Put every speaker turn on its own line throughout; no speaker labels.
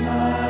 smile.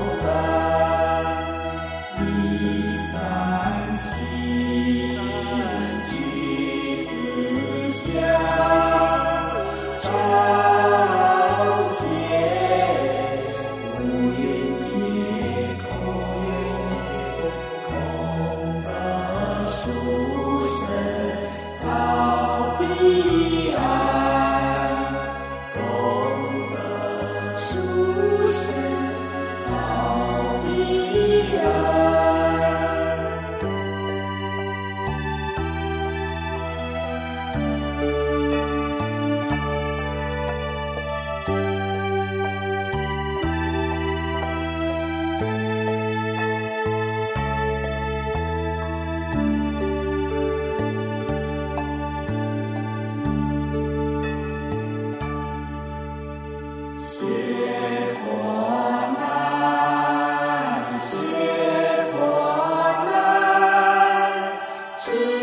Sweet.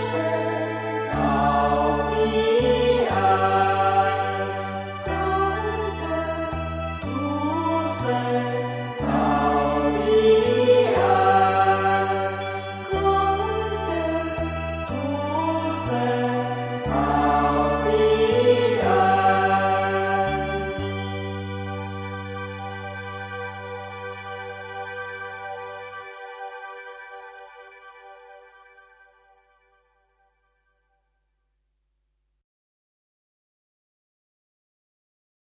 Precious.